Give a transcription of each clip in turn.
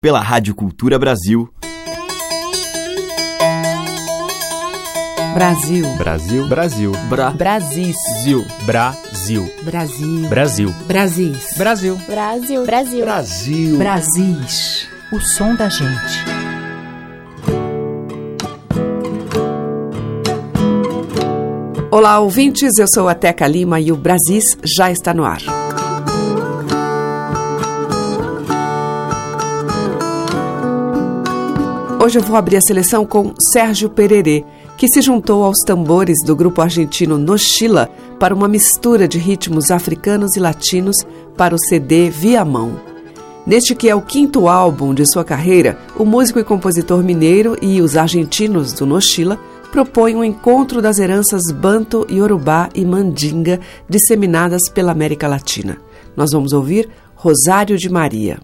pela Rádio Cultura Brasil. Brasil. Brasil. Brasil. Bra. Brasil. Brasil. Brasil. Brasil. Brasil. Brasil. Brasil. Brasil. Brasil. Brasis. O som da gente. Olá, ouvintes. Eu sou a Teca Lima e o Brasis já está no ar. Hoje eu vou abrir a seleção com Sérgio Pererê, que se juntou aos tambores do grupo argentino Nochila para uma mistura de ritmos africanos e latinos para o CD Via Mão. Neste que é o quinto álbum de sua carreira, o músico e compositor mineiro e os argentinos do Nochila propõem um encontro das heranças banto, yorubá e mandinga disseminadas pela América Latina. Nós vamos ouvir Rosário de Maria.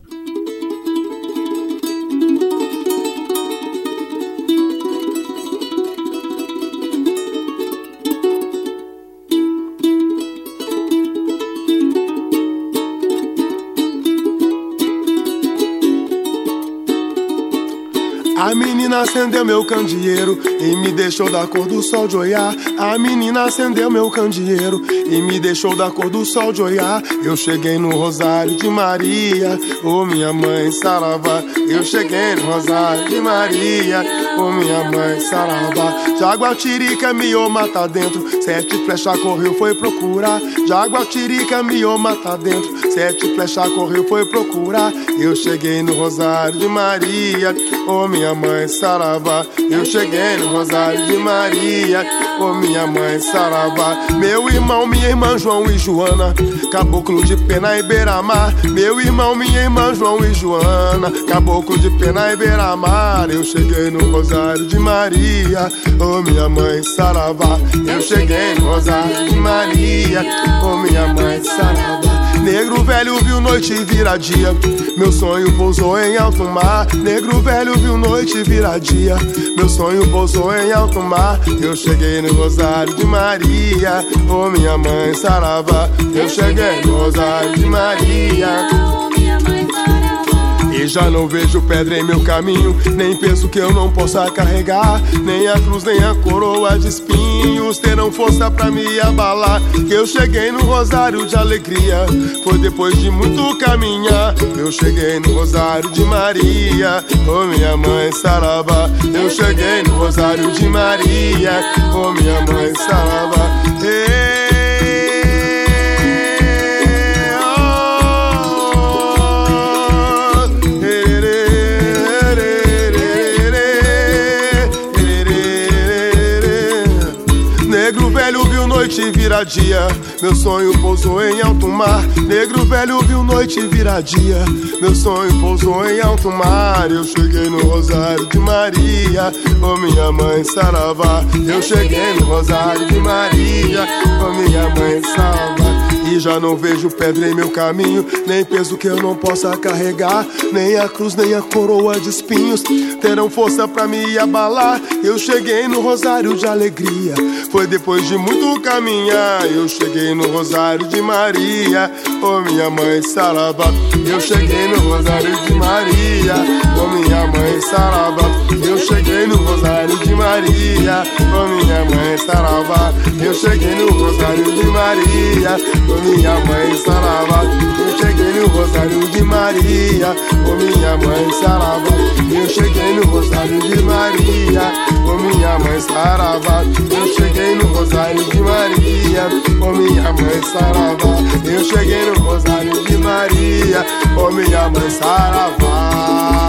Menina acendeu meu candeeiro e me deixou da cor do sol de olhar. A menina acendeu meu candeeiro e me deixou da cor do sol de olhar. Eu cheguei no Rosário de Maria, ô oh, minha mãe Saravá. Eu cheguei no Rosário de Maria, ô oh, minha mãe Saravá. Jaguatirica miou mata dentro, sete flechas correu foi procurar. Jaguatirica miou mata dentro, sete flechas correu foi procurar. Eu cheguei no Rosário de Maria, ô oh, minha mãe Saravá. Eu cheguei no Rosário de Maria, ô oh, minha mãe Saravá. Meu irmão, minha irmã João e Joana, caboclo de pena e beira-mar. Meu irmão, minha irmã João e Joana, caboclo de pena e beira-mar. Eu cheguei no Rosário de Maria, oh, minha mãe Saravá. Eu cheguei no Rosário de Maria, oh, minha mãe Saravá. Negro velho viu noite virar dia, meu sonho pousou em alto mar. Negro velho viu noite virar dia, meu sonho pousou em alto mar. Eu cheguei no Rosário de Maria, ô oh, minha mãe Saravá. Eu cheguei no Rosário de Maria. Já não vejo pedra em meu caminho, nem penso que eu não possa carregar, nem a cruz, nem a coroa de espinhos terão força pra me abalar. Que eu cheguei no rosário de alegria, foi depois de muito caminhar. Eu cheguei no rosário de Maria, oh minha mãe Saravá. Eu cheguei no rosário de Maria, oh minha mãe Saravá. Hey. Noite virar dia, meu sonho pousou em alto mar. Negro velho viu noite virar dia, meu sonho pousou em alto mar. Eu cheguei no Rosário de Maria, ô minha mãe Saravá. Eu cheguei no Rosário de Maria, ô minha mãe Saravá. E já não vejo pedra em meu caminho, nem peso que eu não possa carregar, nem a cruz, nem a coroa de espinhos terão força pra me abalar. Eu cheguei no Rosário de Alegria, foi depois de muito caminhar. Eu cheguei no Rosário de Maria, oh minha mãe Saravá. Eu cheguei no Rosário de Maria, oh minha mãe Saravá. Eu cheguei no Rosário de Maria, oh minha mãe Saravá. Eu cheguei no Rosário de Maria, oh minha mãe Saravá. Eu cheguei no Rosário de Maria, oh minha mãe Saravá. Eu cheguei no Rosário de Maria, oh minha mãe Saravá. Eu cheguei no Rosário de Maria, oh minha mãe Saravá. Eu cheguei no Rosário de Maria, oh minha mãe Saravá.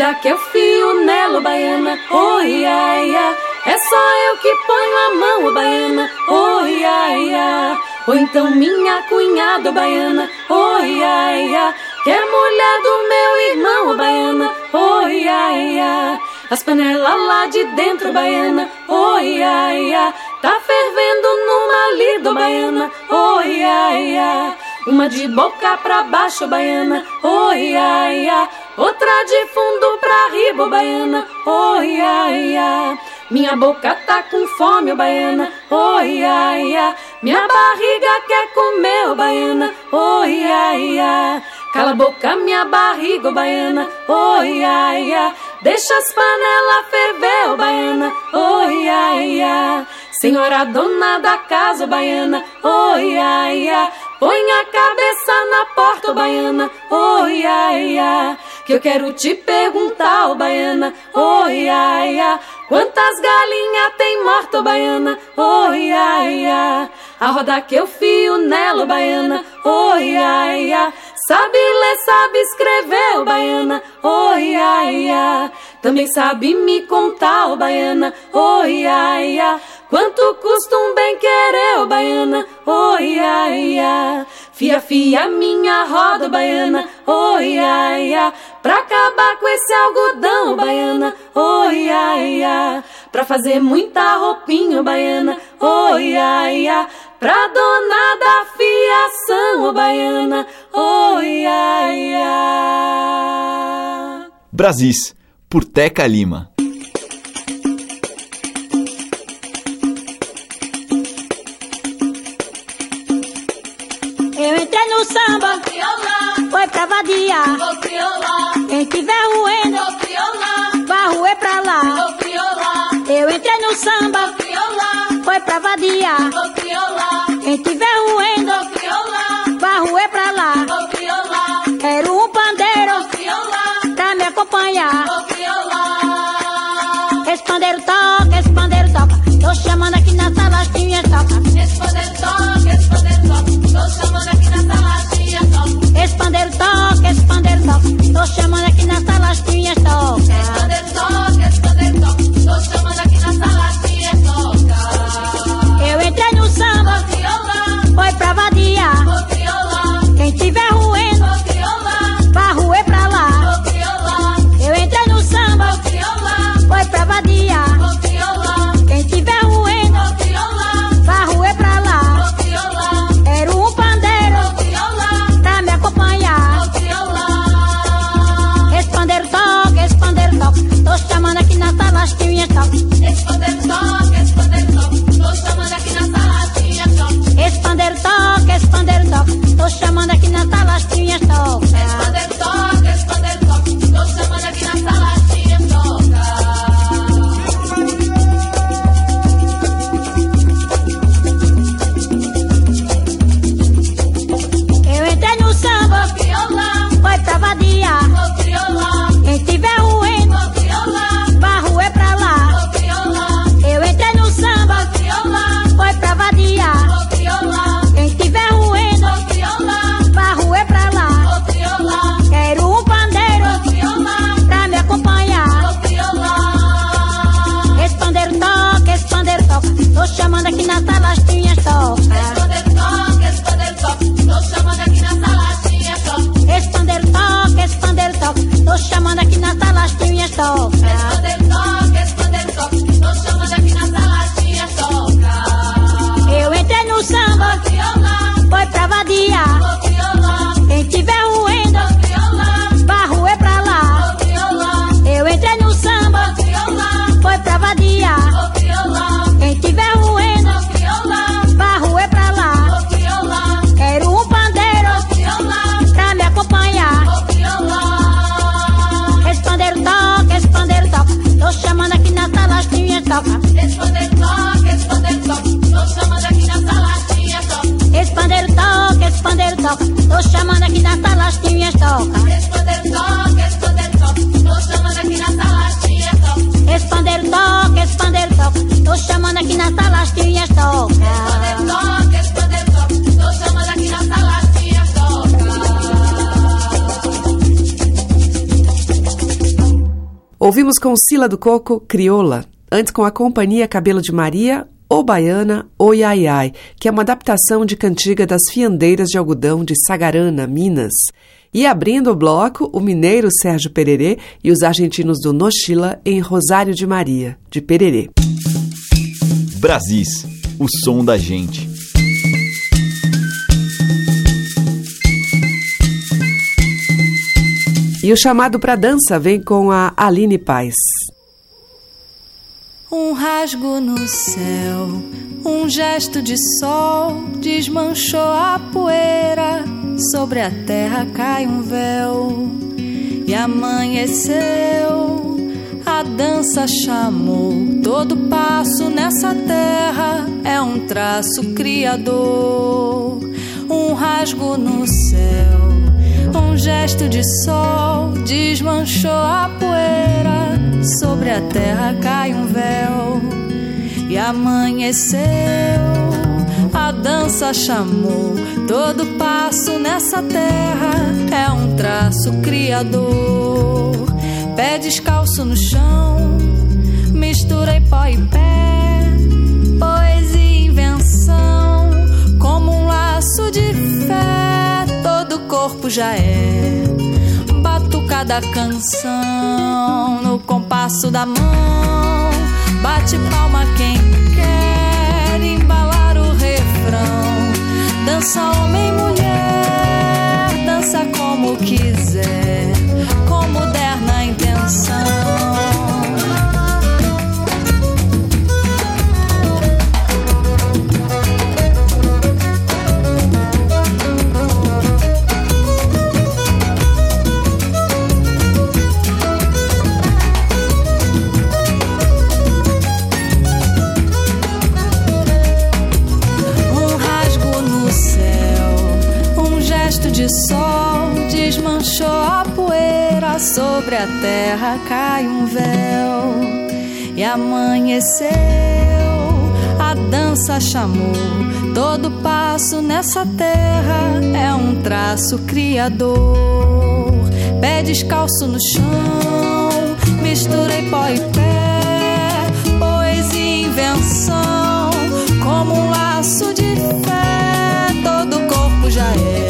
Roda que eu fio nela, baiana, oi, ai, ai. É só eu que ponho a mão, baiana, oi, ai, ai. Ou então minha cunhada, baiana, oi, ai, ai. Que é mulher do meu irmão, baiana, oi, ai, ai. As panelas lá de dentro, baiana, oi, ai, ai. Tá fervendo numa lido, baiana, oi, ai, ai. Uma de boca pra baixo, baiana, oi, ai. Outra de fundo pra riba, baiana, oi, ai. Minha boca tá com fome, ô baiana, oi, ai. Minha barriga quer comer, ô baiana, oi, ai. Cala a boca, minha barriga, ô baiana, oi, ai. Deixa as panelas ferver, ô baiana, oi, ai. Senhora dona da casa, ô baiana, ai, ai. Põe a cabeça na porta, ô baiana, oi, ai, ai. Que eu quero te perguntar, ô baiana, oi, ai, ai. Quantas galinhas tem morta, ô baiana, oi, ai, ai. A roda que eu fio nela, ô baiana, oi, ai, ai. Sabe ler, sabe escrever, ô baiana, oi, ai, ai. Também sabe me contar, ô baiana, oi, ai, ai. Quanto custa um bem querer, ô baiana, oi, ai, ai. Fia, fia, minha roda, baiana, oi, ai, ai. Pra acabar com esse algodão, baiana, oi, ai, ai. Pra fazer muita roupinha, baiana, oi, ai, ai. Pra dona da fiação, ô baiana, oi, ai, ai. Brasis, por Teca Lima. No samba, foi pra vadia. Quem tiver ruendo, vai ruer pra lá. Eu entrei no samba, foi pra vadia. Quem tiver ruendo, vai ruer pra lá. Quero um pandeiro pra me acompanhar. Esse pandeiro toca, esse pandeiro toca. Tô chamando Tô chamando aqui na sala as pandeiro toca, as tinhas toca. Esse pandeiro toca, esse pandeiro toca. Tô chamando aqui na sala as tinhas toca. Esse pandeiro toca, esse pandeiro toca. Tô chamando aqui na sala as tinhas toca. Esse pandeiro toca. Tô chamando aqui na sala as. Ouvimos com Sila do Coco, Crioula. Antes com a companhia Cabelo de Maria, O Baiana, O Iai Ai, que é uma adaptação de cantiga das fiandeiras de algodão de Sagarana, Minas. E abrindo o bloco, o mineiro Sérgio Pererê e os argentinos do Nochila em Rosário de Maria, de Pererê. Brasis, o som da gente. E o chamado para dança vem com a Aline Paz. Um rasgo no céu, um gesto de sol desmanchou a poeira. Sobre a terra cai um véu e amanheceu. A dança chamou todo passo nessa terra é um traço criador, um rasgo no céu, um gesto de sol desmanchou a poeira. Sobre a terra cai um véu e amanheceu. A dança chamou todo passo nessa terra é um traço criador. Pé descalço no chão, misturei pó e pé, corpo já é batucada canção no compasso da mão. Bate palma quem quer embalar o refrão. Dança homem mulher, dança como quiser, como der na intenção. Desmanchou a poeira, sobre a terra cai um véu e amanheceu. A dança chamou todo passo nessa terra é um traço criador. Pé descalço no chão, misturei pó e pé, poesia invenção, como um laço de fé, todo corpo já é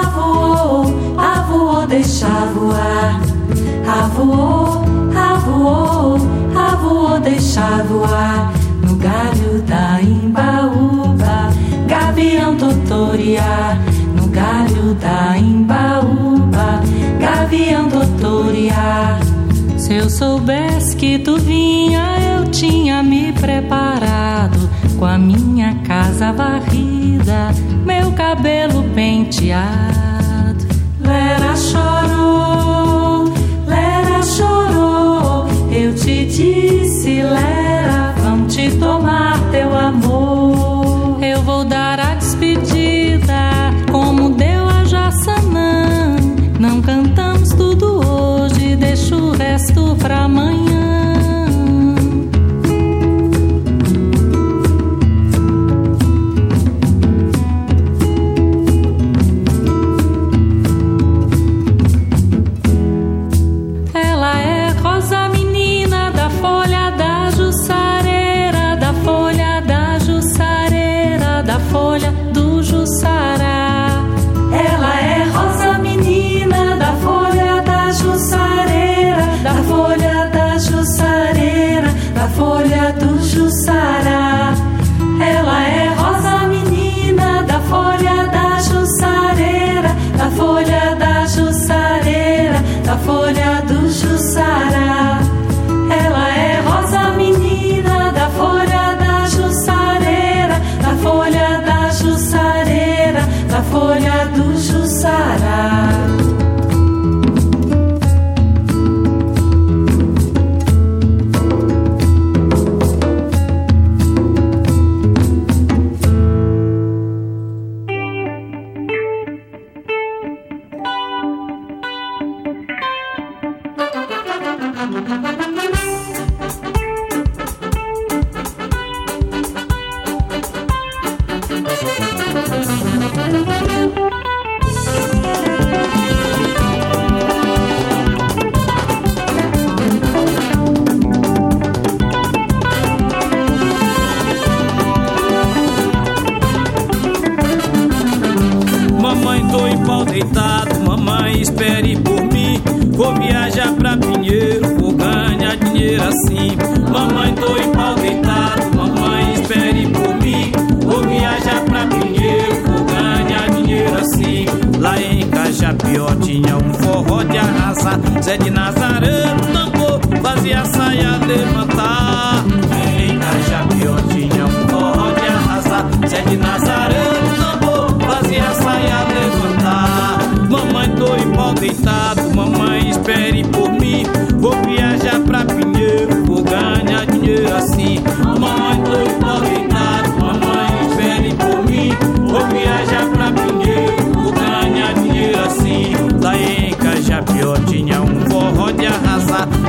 avô, avô, deixa voar. Avô, avô, avô, deixa voar. No galho da imbaúba, gavião totoriar. No galho da Imbaúba, Gavião Doutoriar. Se eu soubesse que tu vinha, eu tinha me preparado com a minha casa varrida, meu cabelo penteado. Lera chorou, Lera chorou, eu te disse, Lera, vão te tomar teu amor. Eu vou dar a despedida, como deu a Jaçanã. Não cantamos tudo hoje, deixa o resto pra amanhã.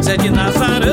Все динозавры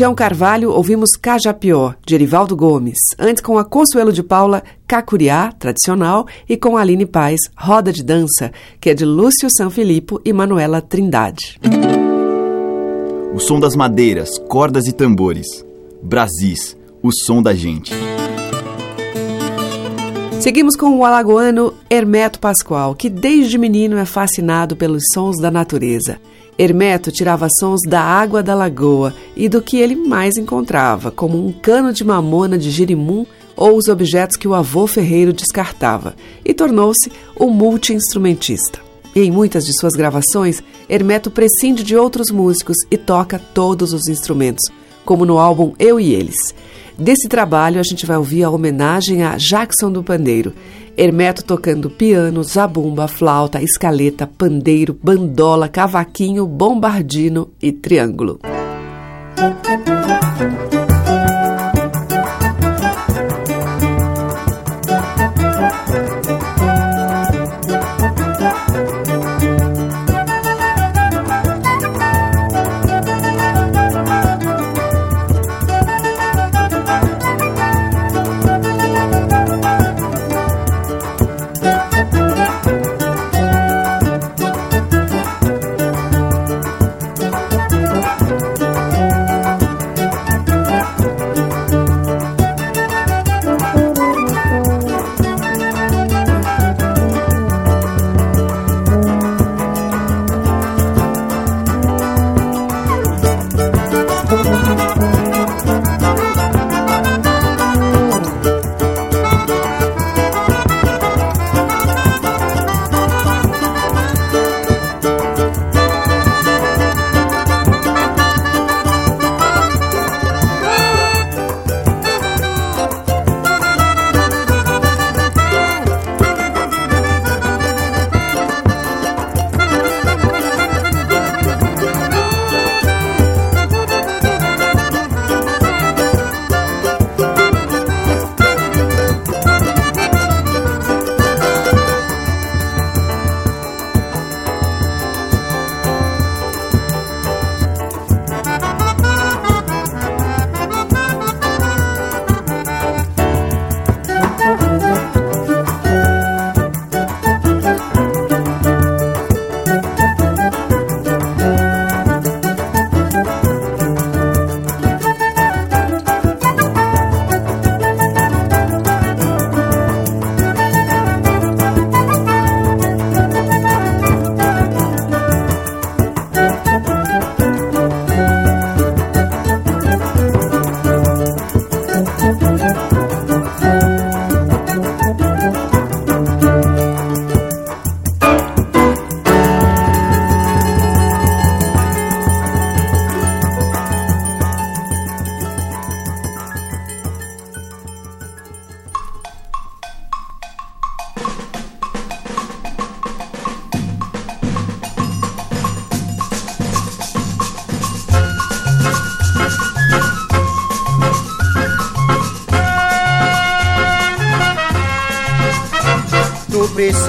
Tião Carvalho, ouvimos Cajapió, de Erivaldo Gomes. Antes, com a Consuelo de Paula, Cacuriá, tradicional. E com a Aline Paz, Roda de Dança, que é de Lúcio Sanfilippo e Manuela Trindade. O som das madeiras, cordas e tambores. Brasis, o som da gente. Seguimos com o alagoano Hermeto Pascoal, que desde menino é fascinado pelos sons da natureza. Hermeto tirava sons da água da lagoa e do que ele mais encontrava, como um cano de mamona de girimum ou os objetos que o avô ferreiro descartava, e tornou-se um multi-instrumentista. Em muitas de suas gravações, Hermeto prescinde de outros músicos e toca todos os instrumentos, como no álbum Eu e Eles. Desse trabalho, a gente vai ouvir a homenagem a Jackson do Pandeiro. Hermeto tocando piano, zabumba, flauta, escaleta, pandeiro, bandola, cavaquinho, bombardino e triângulo.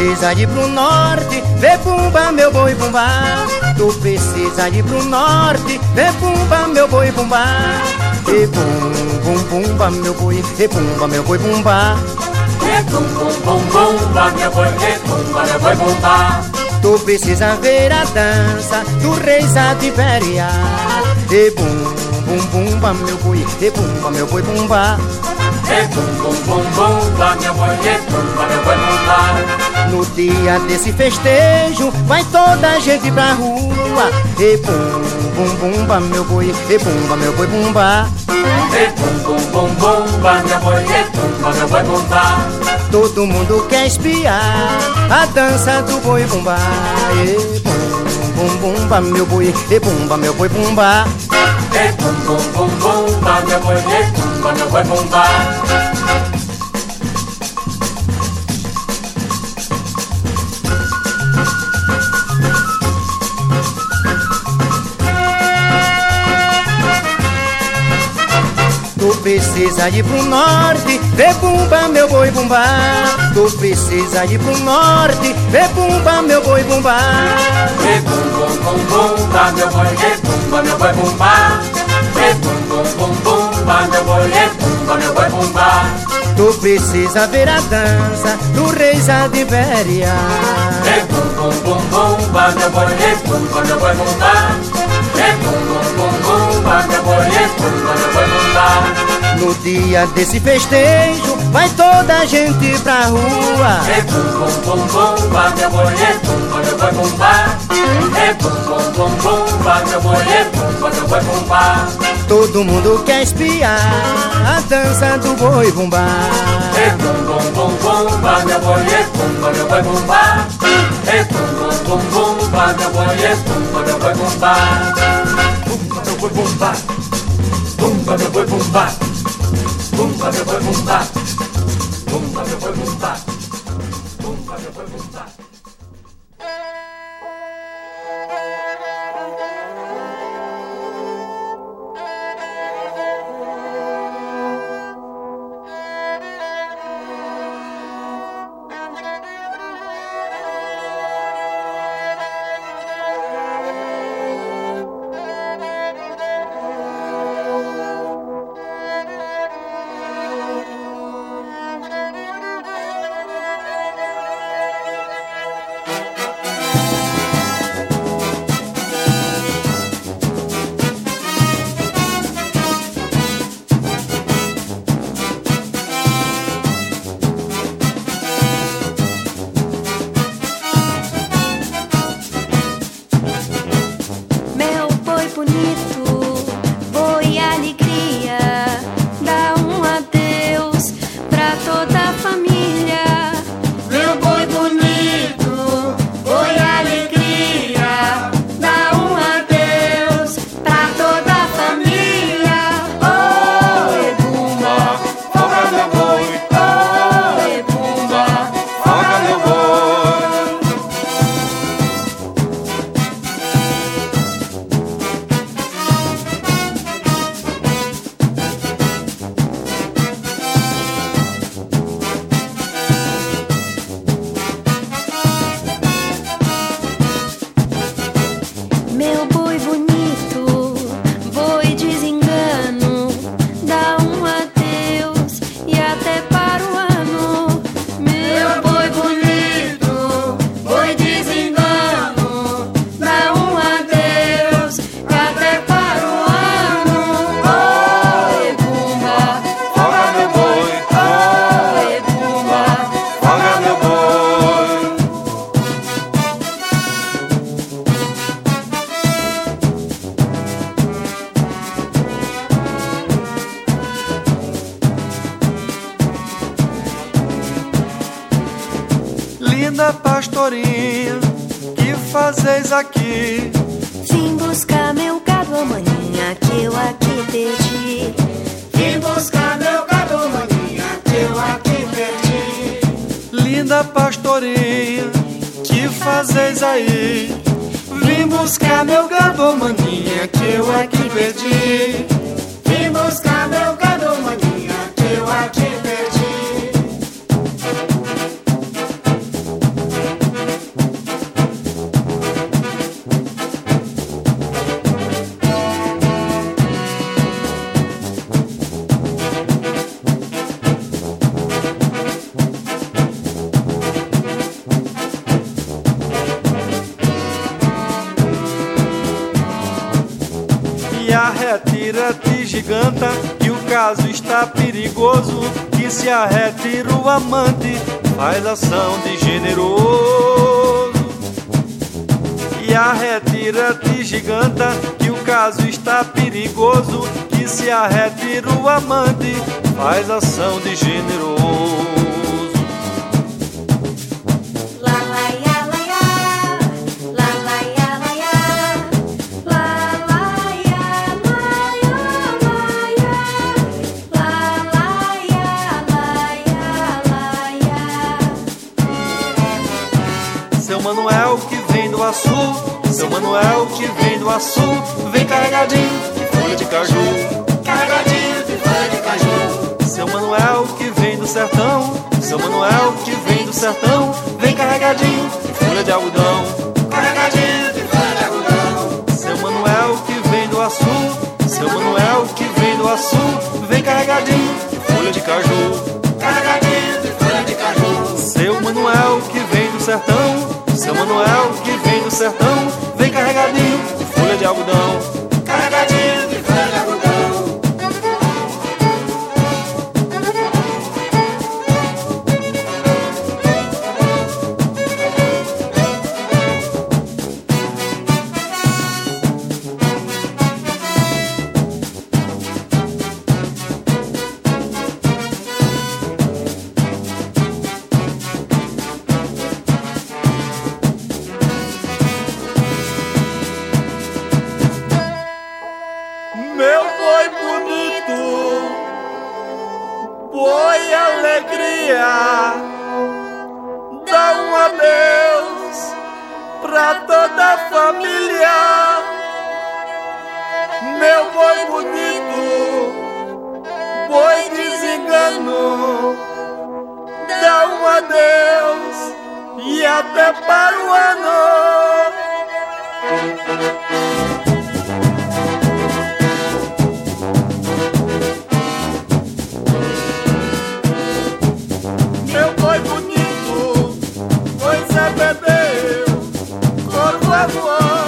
Precisa ir pro norte, vê pumba meu boi pumba. Tu precisa ir pro norte, vê pumba meu boi pumba. E pum pum pumba meu boi, e pumba meu boi pumba. E pum pum pum pumba meu boi, e pumba meu boi pumba. Tu precisa ver a dança do rei Sativeria. E pum pum pumba meu boi, e pumba meu boi pumba. E bum bum bum bumba, meu boi, e bumba, meu boi bumba. No dia desse festejo, vai toda a gente pra rua. E bum bum bumba, meu boi, e bumba, meu boi bumba. E bum bum bum bumba, meu boi, e bumba, meu boi bumba. Todo mundo quer espiar a dança do boi bumba. E bum bum bumba, meu boi, e bumba, meu boi bumba. E bum bum bum bumba, meu boi, e bumba, meu boi bumba. Tu precisa ir pro norte, vê bumba meu boi bumba. Tu precisa ir pro norte, vê bumba meu boi bumba. E bum bum bum bumba, meu boi, e bumba, meu boi bumba. E bum boi, é bumba, meu boi bumba. Tu precisa ver a dança do rei Zadibéria. É bum, bum, bum, bumba, meu boi, é bumba, meu boi bumba. É bum, No dia desse festejo, vai toda a gente pra rua. É bum, bum, bum, bumba, meu boi, é bumba, meu boi bumba. É bum, bum, bum, bumba, meu boi, é bumba, meu boi bumba. Todo mundo quer espiar a dança do boi bumbá. É bum, bum, bum, bumba, meu boi, é bumba, meu boi bumba. É bum, bum, bum, bumba, meu boi, é bumba, meu boi bumba. Boi bumba. Bumba, meu boi bumba. Bumba, meu boi bumba. Está perigoso. Que se a retira o amante, faz ação de generoso. E a retira te giganta, que o caso está perigoso. Que se a retira o amante, faz ação de generoso. Seu Manuel que vem do Açu, vem carregadinho de folha de caju, carregadinho de folha de caju. Seu Manuel que vem do sertão, seu Manuel que vem do sertão, vem carregadinho de folha de algodão, carregadinho de folha de algodão. Seu Manuel que vem do Açu, seu Manuel que vem do Açu, vem carregadinho de folha de caju. Carregadinho de folha de caju. Seu Manuel que vem do sertão, seu Manuel que vem do sertão, vem carregadinho de folha de algodão. alegria. Dá um adeus pra toda a família. Meu boi bonito, boi desengano. Dá um adeus e até para o ano. você perdeu. Corvo é voando.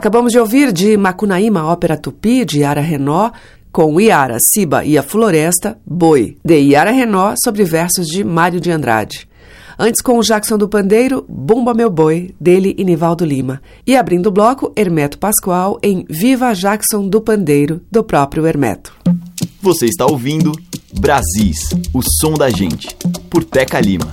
Acabamos de ouvir de Macunaíma, ópera tupi de Yara Renó, com Iara, Siba e a Floresta, Boi, de Iara Renó, sobre versos de Mário de Andrade. Antes, com o Jackson do Pandeiro, Bumba Meu Boi, dele e Nivaldo Lima. E abrindo o bloco, Hermeto Pascoal em Viva Jackson do Pandeiro, do próprio Hermeto. Você está ouvindo Brasis, o som da gente, por Teca Lima.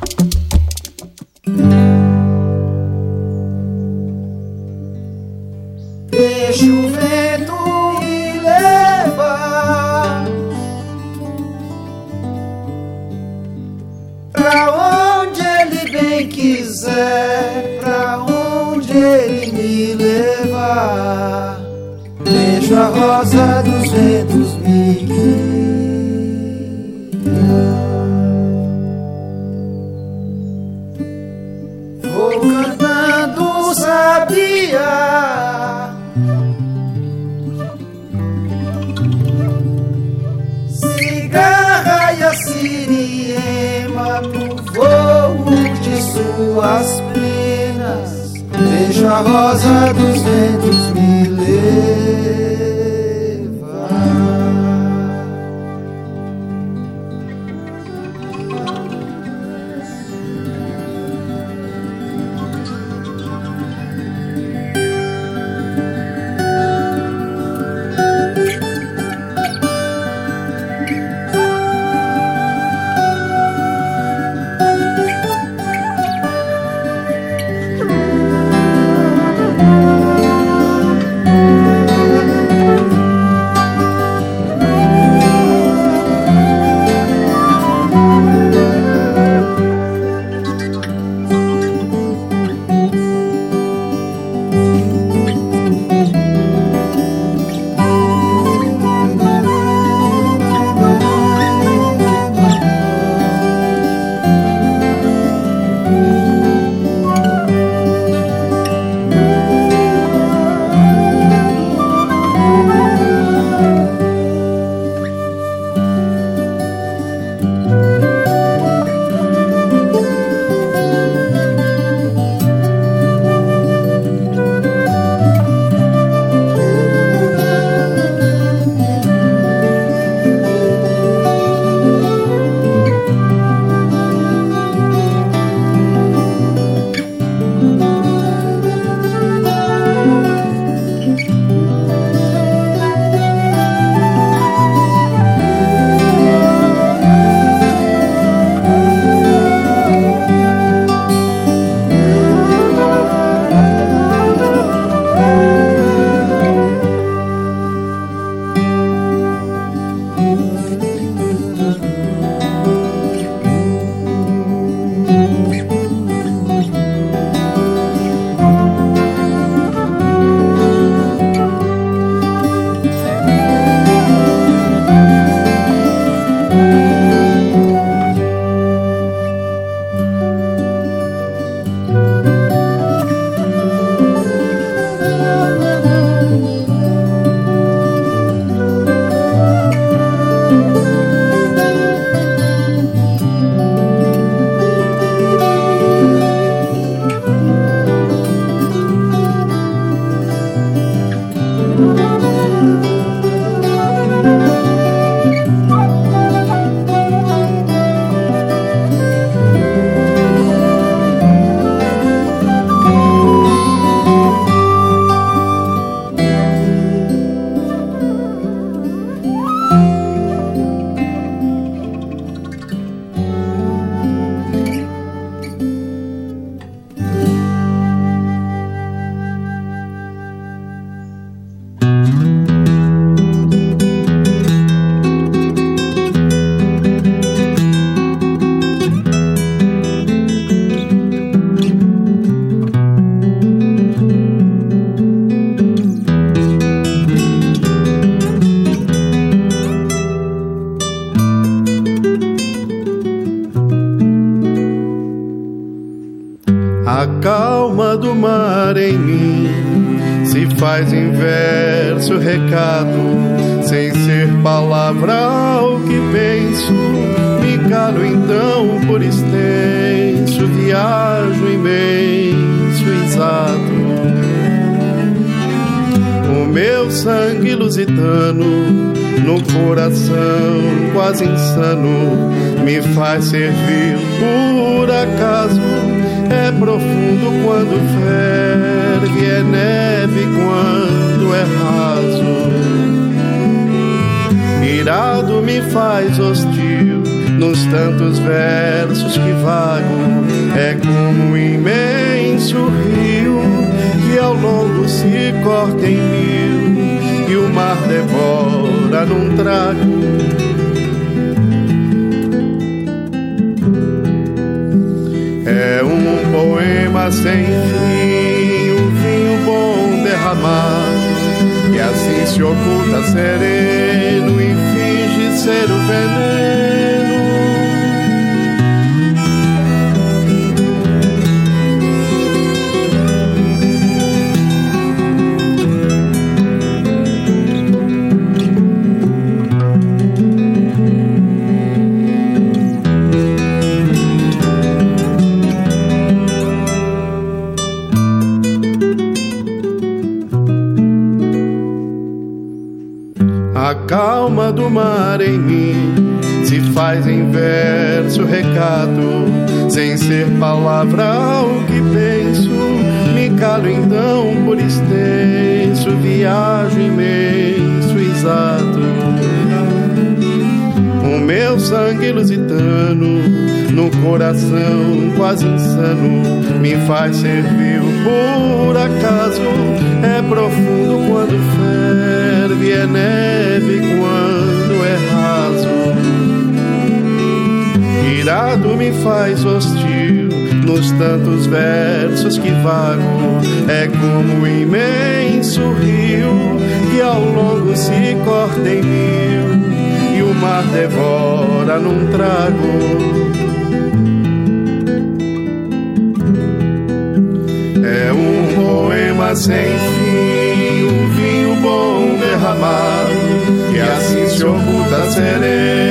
Quiser Pra onde ele me levar. Deixo a rosa dos ventos rosa dos ventos me levar. Em mim se faz inverso recado, sem ser palavra o que penso. Me calo então por extenso, viajo imenso, exato. O meu sangue lusitano no coração quase insano me faz servir por acaso é profundo quando ferve é neve quando é raso irado me faz hostil nos tantos versos que vago é como um imenso rio que ao longo se corta em mil e o mar devora num trago. É um poema sem fim, um vinho bom derramado, que assim se oculta sereno e finge ser o veneno sem ser palavra o que penso. Me calo então por extenso, viajo imenso, exato. O meu sangue lusitano, no coração quase insano, me faz servir por acaso. É profundo quando ferve, é neve quando é raso. Me faz hostil nos tantos versos que vago. É como um imenso rio que ao longo se corta em mil e o mar devora num trago. É um poema sem fim, um vinho bom derramado, que assim se oculta sereno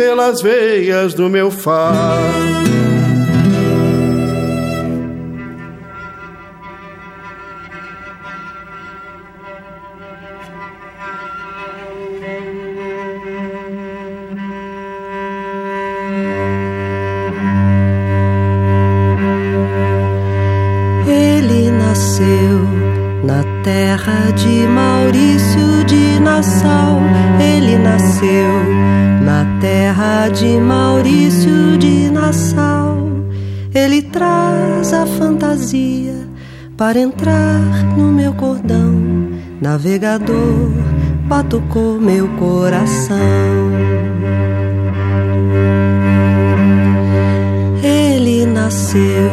pelas veias do meu fado. terra de Maurício de Nassau, ele nasceu. De Maurício de Nassau, ele traz a fantasia para entrar no meu cordão. Navegador, batucou meu coração. Ele nasceu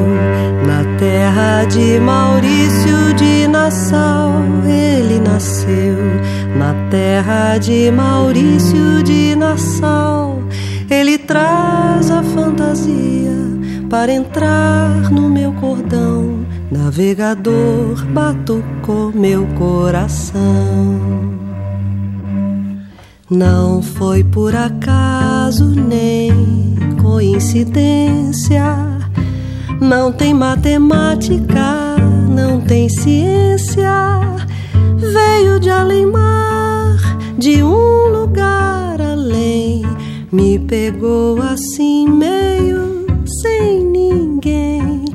na terra de Maurício de Nassau, ele nasceu. Na terra de Maurício de Nassau, ele traz a fantasia para entrar no meu cordão. Navegador batucou meu coração. Não foi por acaso nem coincidência não tem matemática, não tem ciência. Veio de além-mar, de um além. Me pegou assim, meio sem ninguém.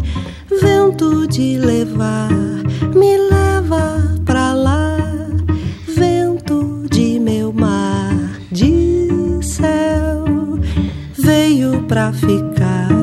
Vento de levar, me leva pra lá. Vento de meu mar, de céu. Veio pra ficar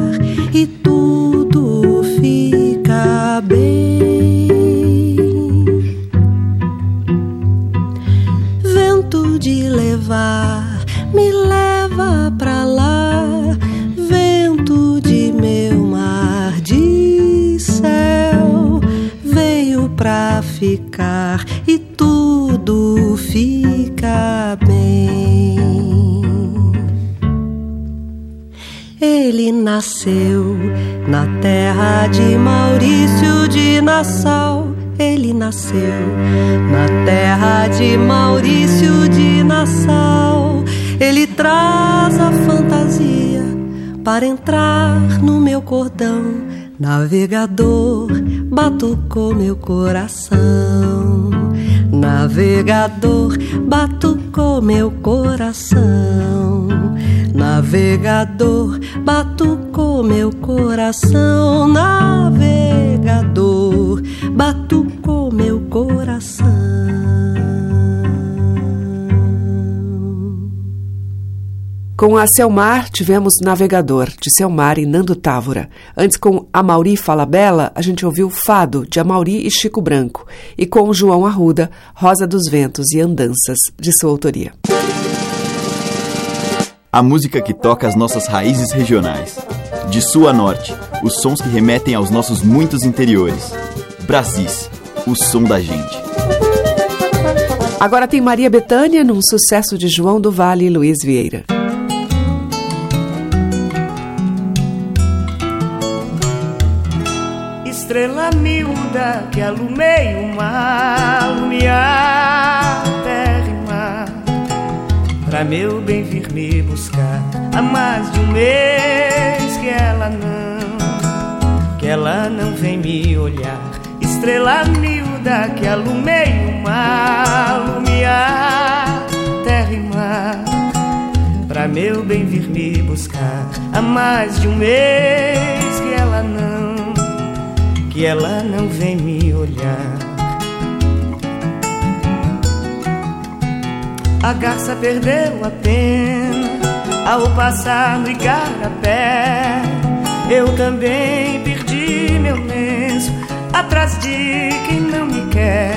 ficar e tudo fica bem. ele nasceu na terra de Maurício de Nassau. Ele nasceu na terra de Maurício de Nassau. Ele traz a fantasia para entrar no meu cordão. Navegador, batucou meu coração. Navegador, batucou meu coração. Navegador, batucou meu coração. Navegador, batucou Com a Selmar, tivemos Navegador, de Selmar e Nando Távora. Antes, com Amauri Falabella, a gente ouviu Fado, de Amauri e Chico Branco. E com João Arruda, Rosa dos Ventos e Andanças, de sua autoria. A música que toca as nossas raízes regionais. De sul a norte, os sons que remetem aos nossos muitos interiores. Brasis, o som da gente. Agora tem Maria Bethânia num sucesso de João do Vale e Luiz Vieira. Estrela miúda que alumei o mar, lumiar terra e mar, pra meu bem vir me buscar. Há mais de um mês que ela não, que ela não vem me olhar. Estrela miúda que alumei o mar, lumiar terra e mar, pra meu bem vir me buscar. Há mais de um mês que ela não que ela não vem me olhar. A garça perdeu a pena ao passar no igarapé. Eu também perdi meu lenço atrás de quem não me quer.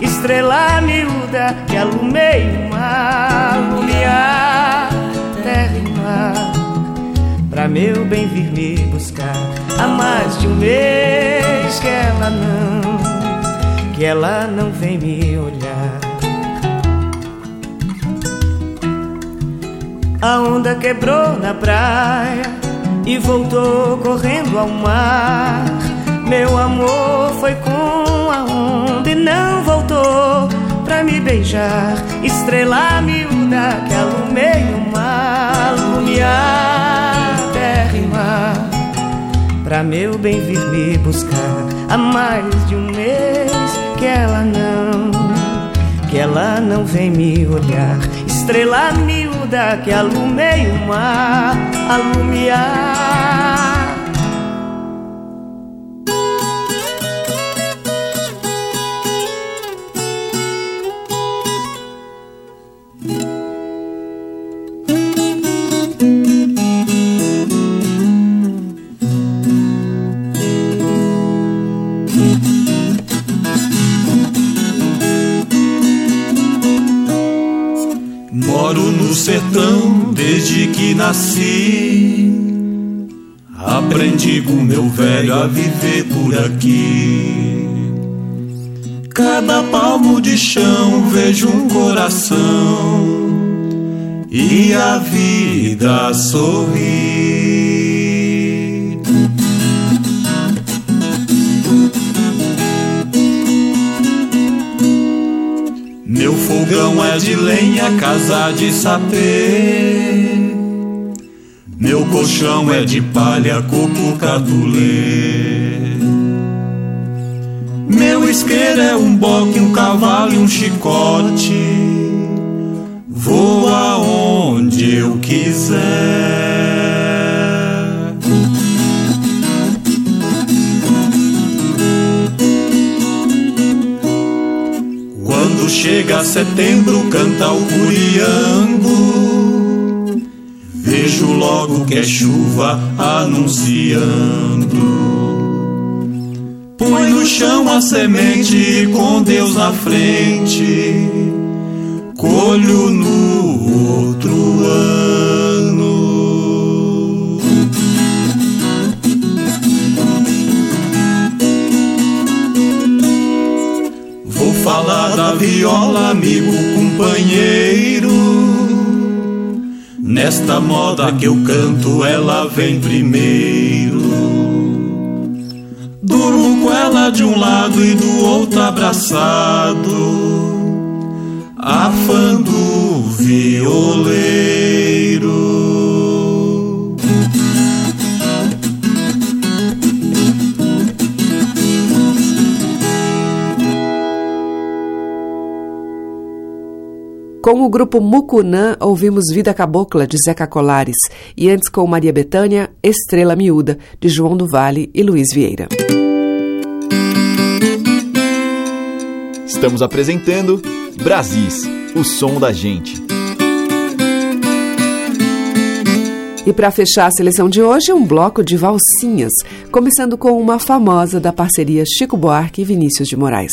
Estrela miúda que alumei o mar, lumiar terra e mar, pra meu bem vir me buscar. Há mais de um mês que ela não, que ela não vem me olhar. A onda quebrou na praia e voltou correndo ao mar. Meu amor foi com a onda e não voltou pra me beijar. Estrela miúda que alumei o mar, lumiar pra meu bem vir me buscar. Há mais de um mês que ela não, que ela não vem me olhar. Estrela miúda que alumei o mar, alumiar. Sertão desde que nasci. Aprendi com meu velho a viver por aqui. Cada palmo de chão vejo um coração e a vida sorri. Fogão é de lenha, casa de sapê. Meu colchão é de palha, coco catulê. Meu isqueiro é um boque, um cavalo e um chicote. Vou aonde eu quiser. Chega setembro, canta o curiango. Vejo logo que é chuva anunciando. Põe no chão a semente com Deus na frente. Colho no outro ano. Falar da viola, amigo, companheiro. Nesta moda que eu canto, ela vem primeiro. Durmo com ela de um lado e do outro abraçado, afando o violeiro. Com o grupo Mucunã, ouvimos Vida Cabocla, de Zeca Colares, e antes com Maria Betânia, Estrela Miúda, de João do Vale e Luiz Vieira. Estamos apresentando Brasis, o som da gente. E para fechar a seleção de hoje, um bloco de valsinhas, começando com uma famosa da parceria Chico Buarque e Vinícius de Moraes.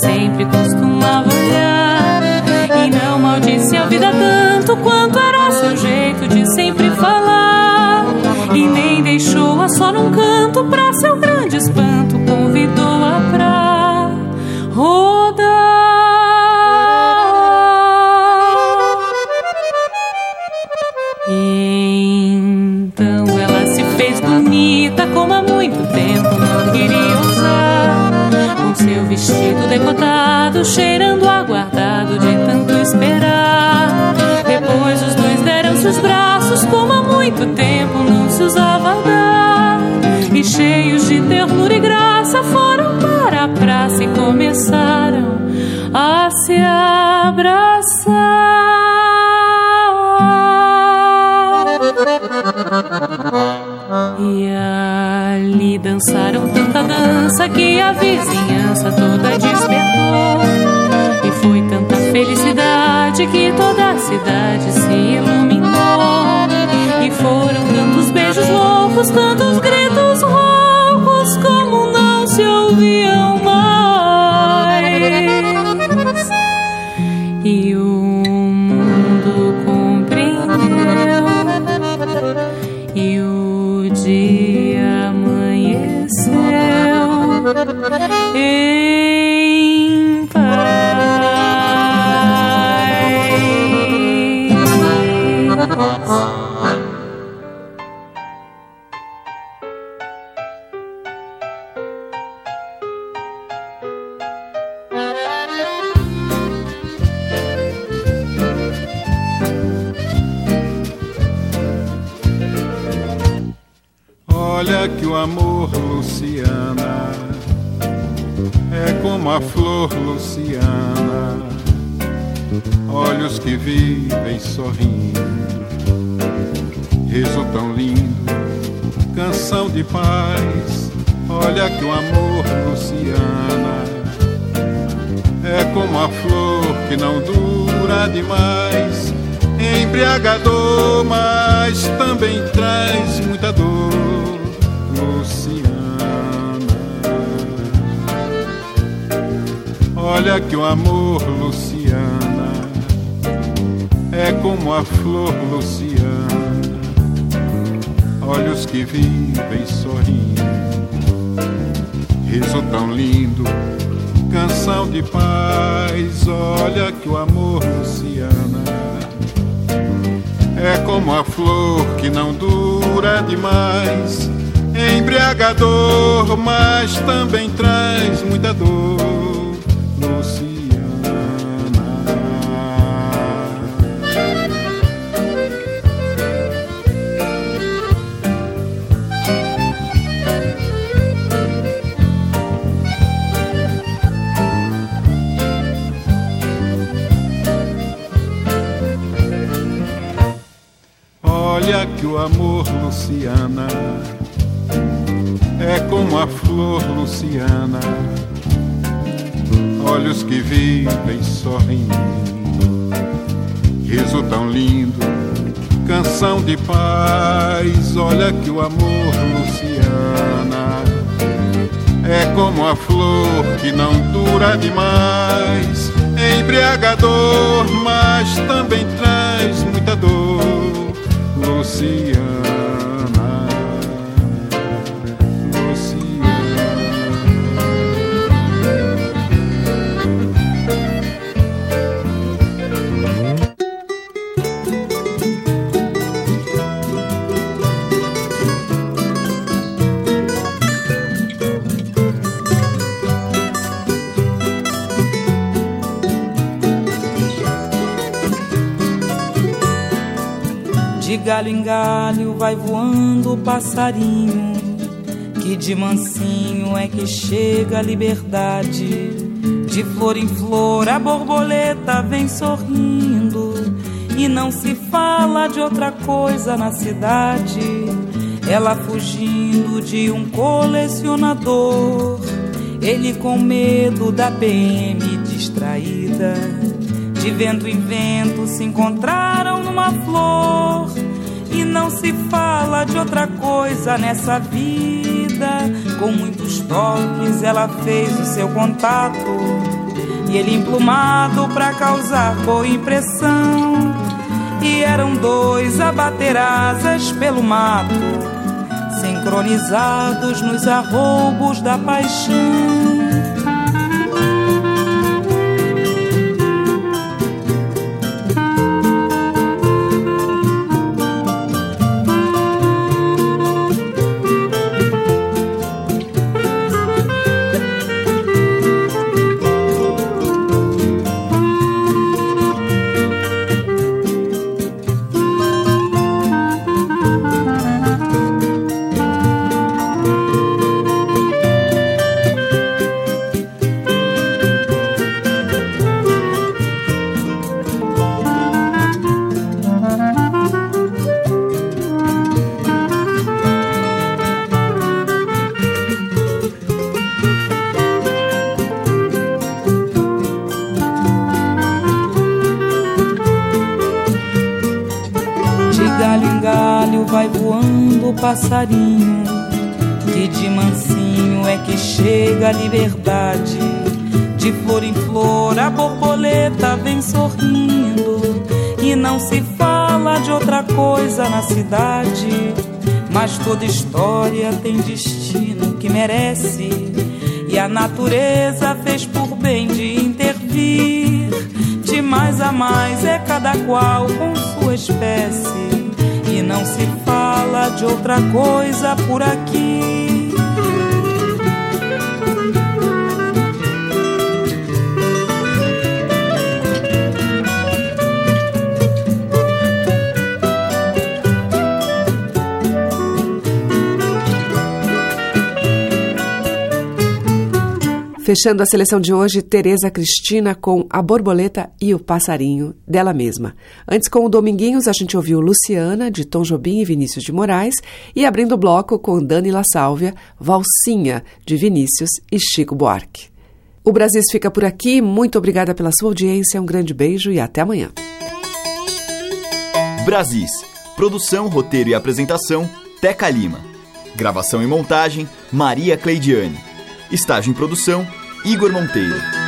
sempre costumava Com seu vestido decotado, cheirando aguardado de tanto esperar. Depois os dois deram-se os braços como há muito tempo não se usava dar. E cheios de ternura e graça foram para a praça e começaram a se abraçar. E ali dançaram dança que a vizinhança toda despertou. E foi tanta felicidade que toda a cidade se iluminou. E foram tantos beijos loucos, tantos gritos Luciana, é como a flor que não dura demais. Embriagador, mas também traz muita dor, Luciana. Olha que o amor, Luciana, é como a flor, Luciana. Olhos que vivem sorrindo, riso tão lindo, canção de paz. Olha que o amor, Luciana, é como a flor que não dura demais. Embriagador, mas também traz muita dor, vivem sorrindo. Riso tão lindo, canção de paz. Olha que o amor, Luciana, é como a flor que não dura demais. É embriagador, mas também traz muita dor, Luciana. Galho em galho vai voando o passarinho, que de mansinho é que chega a liberdade. De flor em flor a borboleta vem sorrindo, e não se fala de outra coisa na cidade. Ela fugindo de um colecionador, ele com medo da PM distraída. De vento em vento se encontraram numa flor e não se fala de outra coisa nessa vida. Com muitos toques ela fez o seu contato. E ele emplumado pra causar boa impressão. E eram dois a bater asas pelo mato, sincronizados nos arroubos da paixão. Passarinho que de mansinho é que chega a liberdade. De flor em flor a borboleta vem sorrindo e não se fala de outra coisa na cidade. Mas toda história tem destino que merece e a natureza fez por bem de intervir. De mais a mais é cada qual com sua espécie e não se fala de outra coisa por aqui. Fechando a seleção de hoje, Tereza Cristina com A Borboleta e o Passarinho, dela mesma. Antes, com o Dominguinhos, a gente ouviu Luciana, de Tom Jobim e Vinícius de Moraes, e abrindo o bloco com Dani La Sálvia, Valsinha, de Vinícius e Chico Buarque. O Brasil fica por aqui, muito obrigada pela sua audiência, um grande beijo e até amanhã. Brasis, produção, roteiro e apresentação, Teca Lima. Gravação e montagem, Maria Cleidiane. Estágio em produção, Igor Monteiro.